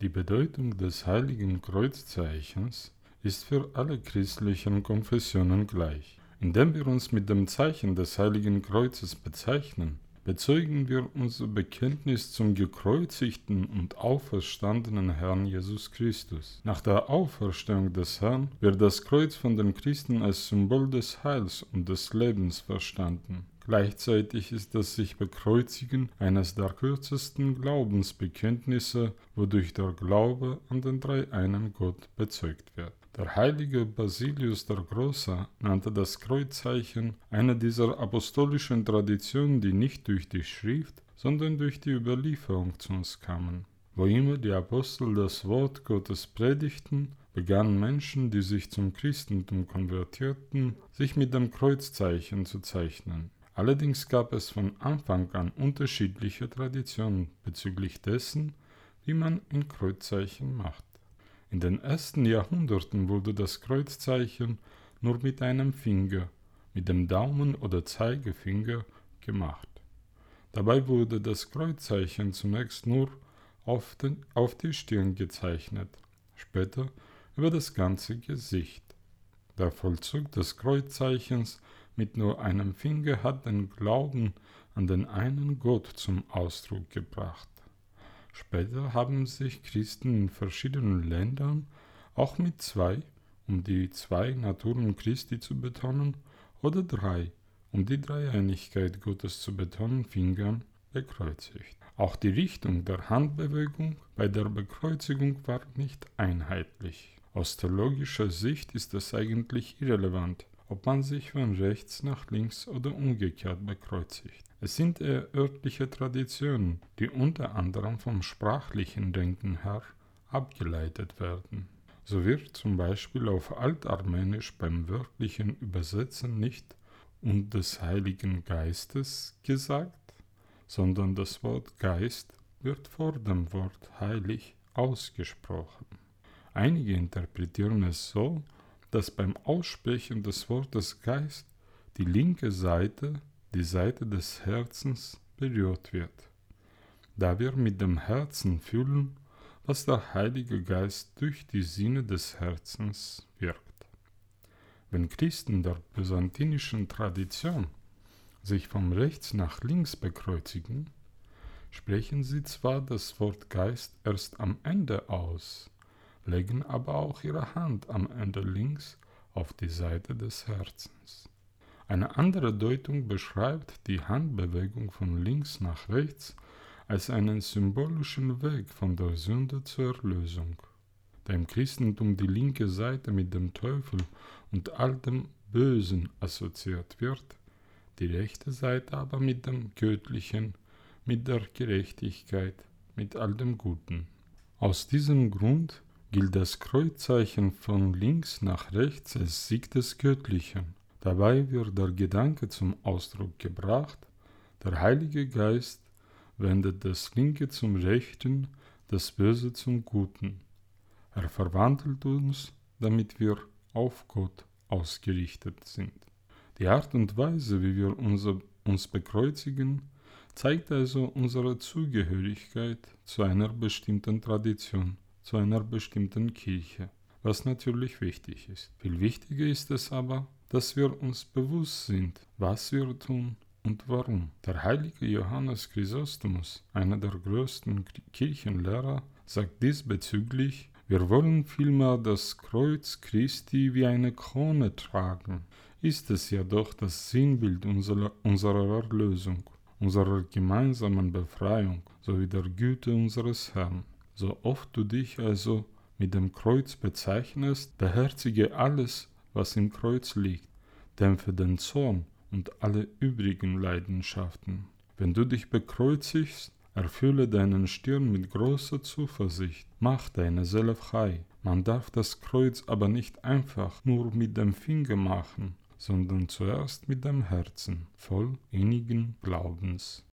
Die Bedeutung des heiligen Kreuzzeichens ist für alle christlichen Konfessionen gleich. Indem wir uns mit dem Zeichen des heiligen Kreuzes bezeichnen, bezeugen wir unser Bekenntnis zum gekreuzigten und auferstandenen Herrn Jesus Christus. Nach der Auferstehung des Herrn wird das Kreuz von den Christen als Symbol des Heils und des Lebens verstanden. Gleichzeitig ist das sich bekreuzigen eines der kürzesten Glaubensbekenntnisse, wodurch der Glaube an den dreieinen Gott bezeugt wird. Der heilige Basilius der Große nannte das Kreuzzeichen eine dieser apostolischen Traditionen, die nicht durch die Schrift, sondern durch die Überlieferung zu uns kamen. Wo immer die Apostel das Wort Gottes predigten, begannen Menschen, die sich zum Christentum konvertierten, sich mit dem Kreuzzeichen zu zeichnen. Allerdings gab es von Anfang an unterschiedliche Traditionen bezüglich dessen, wie man ein Kreuzzeichen macht. In den ersten Jahrhunderten wurde das Kreuzzeichen nur mit einem Finger, mit dem Daumen oder Zeigefinger, gemacht. Dabei wurde das Kreuzzeichen zunächst nur auf, den, auf die Stirn gezeichnet, später über das ganze Gesicht. Der Vollzug des Kreuzzeichens mit nur einem Finger hat den Glauben an den einen Gott zum Ausdruck gebracht. Später haben sich Christen in verschiedenen Ländern auch mit zwei, um die zwei Naturen Christi zu betonen, oder drei, um die Dreieinigkeit Gottes zu betonen, Fingern bekreuzigt. Auch die Richtung der Handbewegung bei der Bekreuzigung war nicht einheitlich. Aus theologischer Sicht ist es eigentlich irrelevant, ob man sich von rechts nach links oder umgekehrt bekreuzigt. Es sind eher örtliche Traditionen, die unter anderem vom sprachlichen Denken her abgeleitet werden. So wird zum Beispiel auf Altarmenisch beim wörtlichen Übersetzen nicht und des Heiligen Geistes gesagt, sondern das Wort Geist wird vor dem Wort heilig ausgesprochen. Einige interpretieren es so, dass beim Aussprechen des Wortes Geist die linke Seite die Seite des Herzens berührt wird, da wir mit dem Herzen fühlen, was der Heilige Geist durch die Sinne des Herzens wirkt. Wenn Christen der byzantinischen Tradition sich von rechts nach links bekreuzigen, sprechen sie zwar das Wort Geist erst am Ende aus, legen aber auch ihre Hand am Ende links auf die Seite des Herzens. Eine andere Deutung beschreibt die Handbewegung von links nach rechts als einen symbolischen Weg von der Sünde zur Erlösung. Da im Christentum die linke Seite mit dem Teufel und all dem Bösen assoziiert wird, die rechte Seite aber mit dem Göttlichen, mit der Gerechtigkeit, mit all dem Guten. Aus diesem Grund gilt das Kreuzzeichen von links nach rechts als Sieg des Göttlichen Dabei wird der Gedanke zum Ausdruck gebracht, der Heilige Geist wendet das Linke zum Rechten, das Böse zum Guten. Er verwandelt uns, damit wir auf Gott ausgerichtet sind. Die Art und Weise, wie wir unser, uns bekreuzigen, zeigt also unsere Zugehörigkeit zu einer bestimmten Tradition, zu einer bestimmten Kirche, was natürlich wichtig ist. Viel wichtiger ist es aber, dass wir uns bewusst sind, was wir tun und warum. Der heilige Johannes Chrysostomus, einer der größten Kirchenlehrer, sagt diesbezüglich, wir wollen vielmehr das Kreuz Christi wie eine Krone tragen. Ist es ja doch das Sinnbild unserer, Erlösung, unserer gemeinsamen Befreiung sowie der Güte unseres Herrn. So oft du dich also mit dem Kreuz bezeichnest, beherzige alles, was im Kreuz liegt, dämpfe den Zorn und alle übrigen Leidenschaften. Wenn du dich bekreuzigst, erfülle deinen Stirn mit großer Zuversicht, mach deine Seele frei. Man darf das Kreuz aber nicht einfach nur mit dem Finger machen, sondern zuerst mit dem Herzen, voll innigen Glaubens.